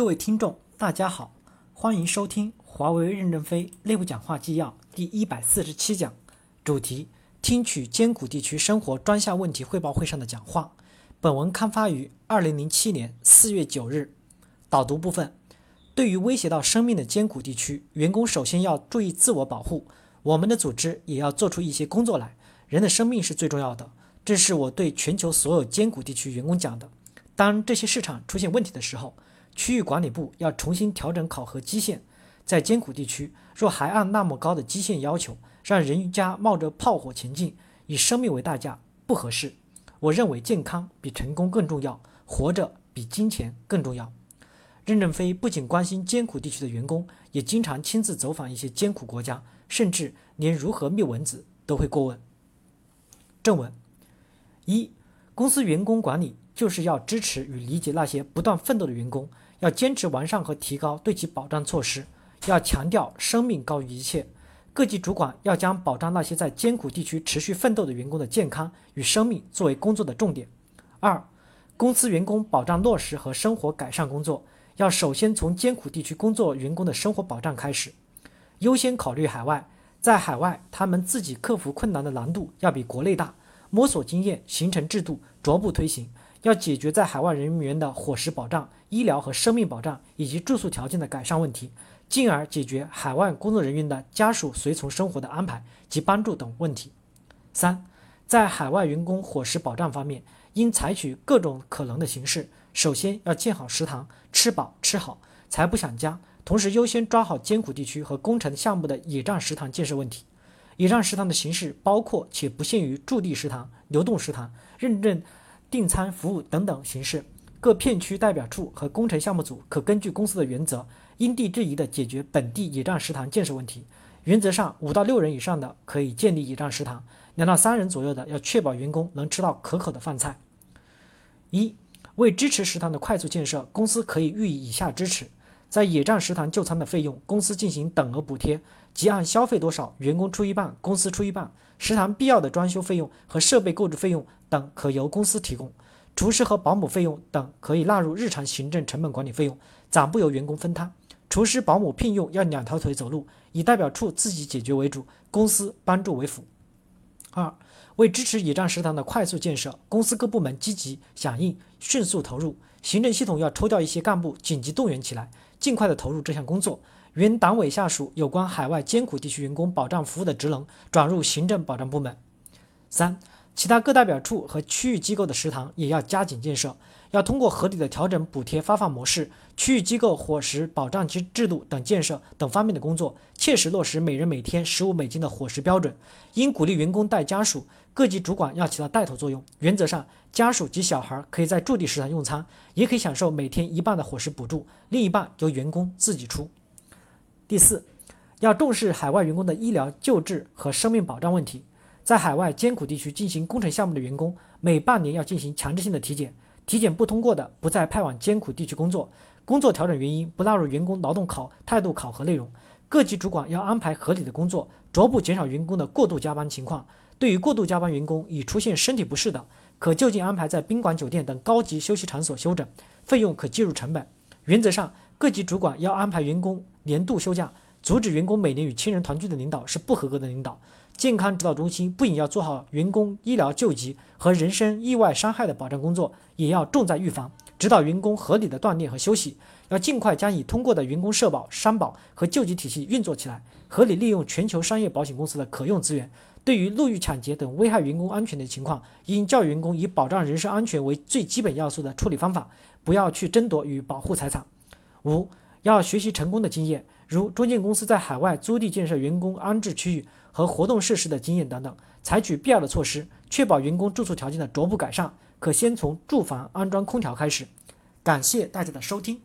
各位听众，大家好，欢迎收听华为任正非内部讲话纪要第一百四十七讲，主题：听取艰苦地区生活专项问题汇报会上的讲话。本文刊发于二零零七年四月九日。导读部分：对于威胁到生命的艰苦地区，员工首先要注意自我保护，我们的组织也要做出一些工作来。人的生命是最重要的，这是我对全球所有艰苦地区员工讲的。当这些市场出现问题的时候，区域管理部要重新调整考核基线。在艰苦地区，若还按那么高的基线要求，让人家冒着炮火前进，以生命为代价，不合适。我认为健康比成功更重要，活着比金钱更重要。任正非不仅关心艰苦地区的员工，也经常亲自走访一些艰苦国家，甚至连如何灭蚊子都会过问。正文一，公司员工管理就是要支持与理解那些不断奋斗的员工，要坚持完善和提高对其保障措施，要强调生命高于一切。各级主管要将保障那些在艰苦地区持续奋斗的员工的健康与生命作为工作的重点。二，公司员工保障落实和生活改善工作。要首先从艰苦地区工作员工的生活保障开始，优先考虑海外。在海外，他们自己克服困难的难度要比国内大，摸索经验，形成制度，逐步推行。要解决在海外人员的伙食保障、医疗和生命保障以及住宿条件的改善问题，进而解决海外工作人员的家属随从生活的安排及帮助等问题。三，在海外员工伙食保障方面，应采取各种可能的形式。首先要建好食堂，吃饱吃好，才不想家。同时，优先抓好艰苦地区和工程项目的野战食堂建设问题。野战食堂的形式包括且不限于驻地食堂、流动食堂、认证订餐服务等等形式。各片区代表处和工程项目组可根据公司的原则，因地制宜地解决本地野战食堂建设问题。原则上，五到六人以上的可以建立野战食堂，两到三人左右的要确保员工能吃到可口的饭菜。一为支持食堂的快速建设，公司可以予以以下支持：在野战食堂就餐的费用，公司进行等额补贴，即按消费多少，员工出一半，公司出一半。食堂必要的装修费用和设备购置费用等可由公司提供。厨师和保姆费用等可以纳入日常行政成本管理费用，暂不由员工分摊。厨师、保姆聘用要两条腿走路，以代表处自己解决为主，公司帮助为辅。二。为支持野战食堂的快速建设，公司各部门积极响应，迅速投入。行政系统要抽调一些干部，紧急动员起来，尽快的投入这项工作。原党委下属有关海外艰苦地区员工保障服务的职能转入行政保障部门。三。其他各代表处和区域机构的食堂也要加紧建设，要通过合理的调整补贴发放模式、区域机构伙食保障及制度等建设等方面的工作，切实落实每人每天十五美金的伙食标准。应鼓励员工带家属，各级主管要起到带头作用。原则上，家属及小孩可以在驻地食堂用餐，也可以享受每天一半的伙食补助，另一半由员工自己出。第四，要重视海外员工的医疗救治和生命保障问题。在海外艰苦地区进行工程项目的员工，每半年要进行强制性的体检，体检不通过的，不再派往艰苦地区工作。工作调整原因不纳入员工劳动考态度考核内容。各级主管要安排合理的工作，逐步减少员工的过度加班情况。对于过度加班员工已出现身体不适的，可就近安排在宾馆、酒店等高级休息场所休整，费用可计入成本。原则上，各级主管要安排员工年度休假。阻止员工每年与亲人团聚的领导是不合格的领导。健康指导中心不仅要做好员工医疗救急和人身意外伤害的保障工作，也要重在预防，指导员工合理的锻炼和休息。要尽快将已通过的员工社保、商保和救济体系运作起来，合理利用全球商业保险公司的可用资源。对于路遇抢劫等危害员工安全的情况，应教育员工以保障人身安全为最基本要素的处理方法，不要去争夺与保护财产。五。要学习成功的经验，如中建公司在海外租地建设员工安置区域和活动设施的经验等等，采取必要的措施，确保员工住宿条件的逐步改善。可先从住房安装空调开始。感谢大家的收听。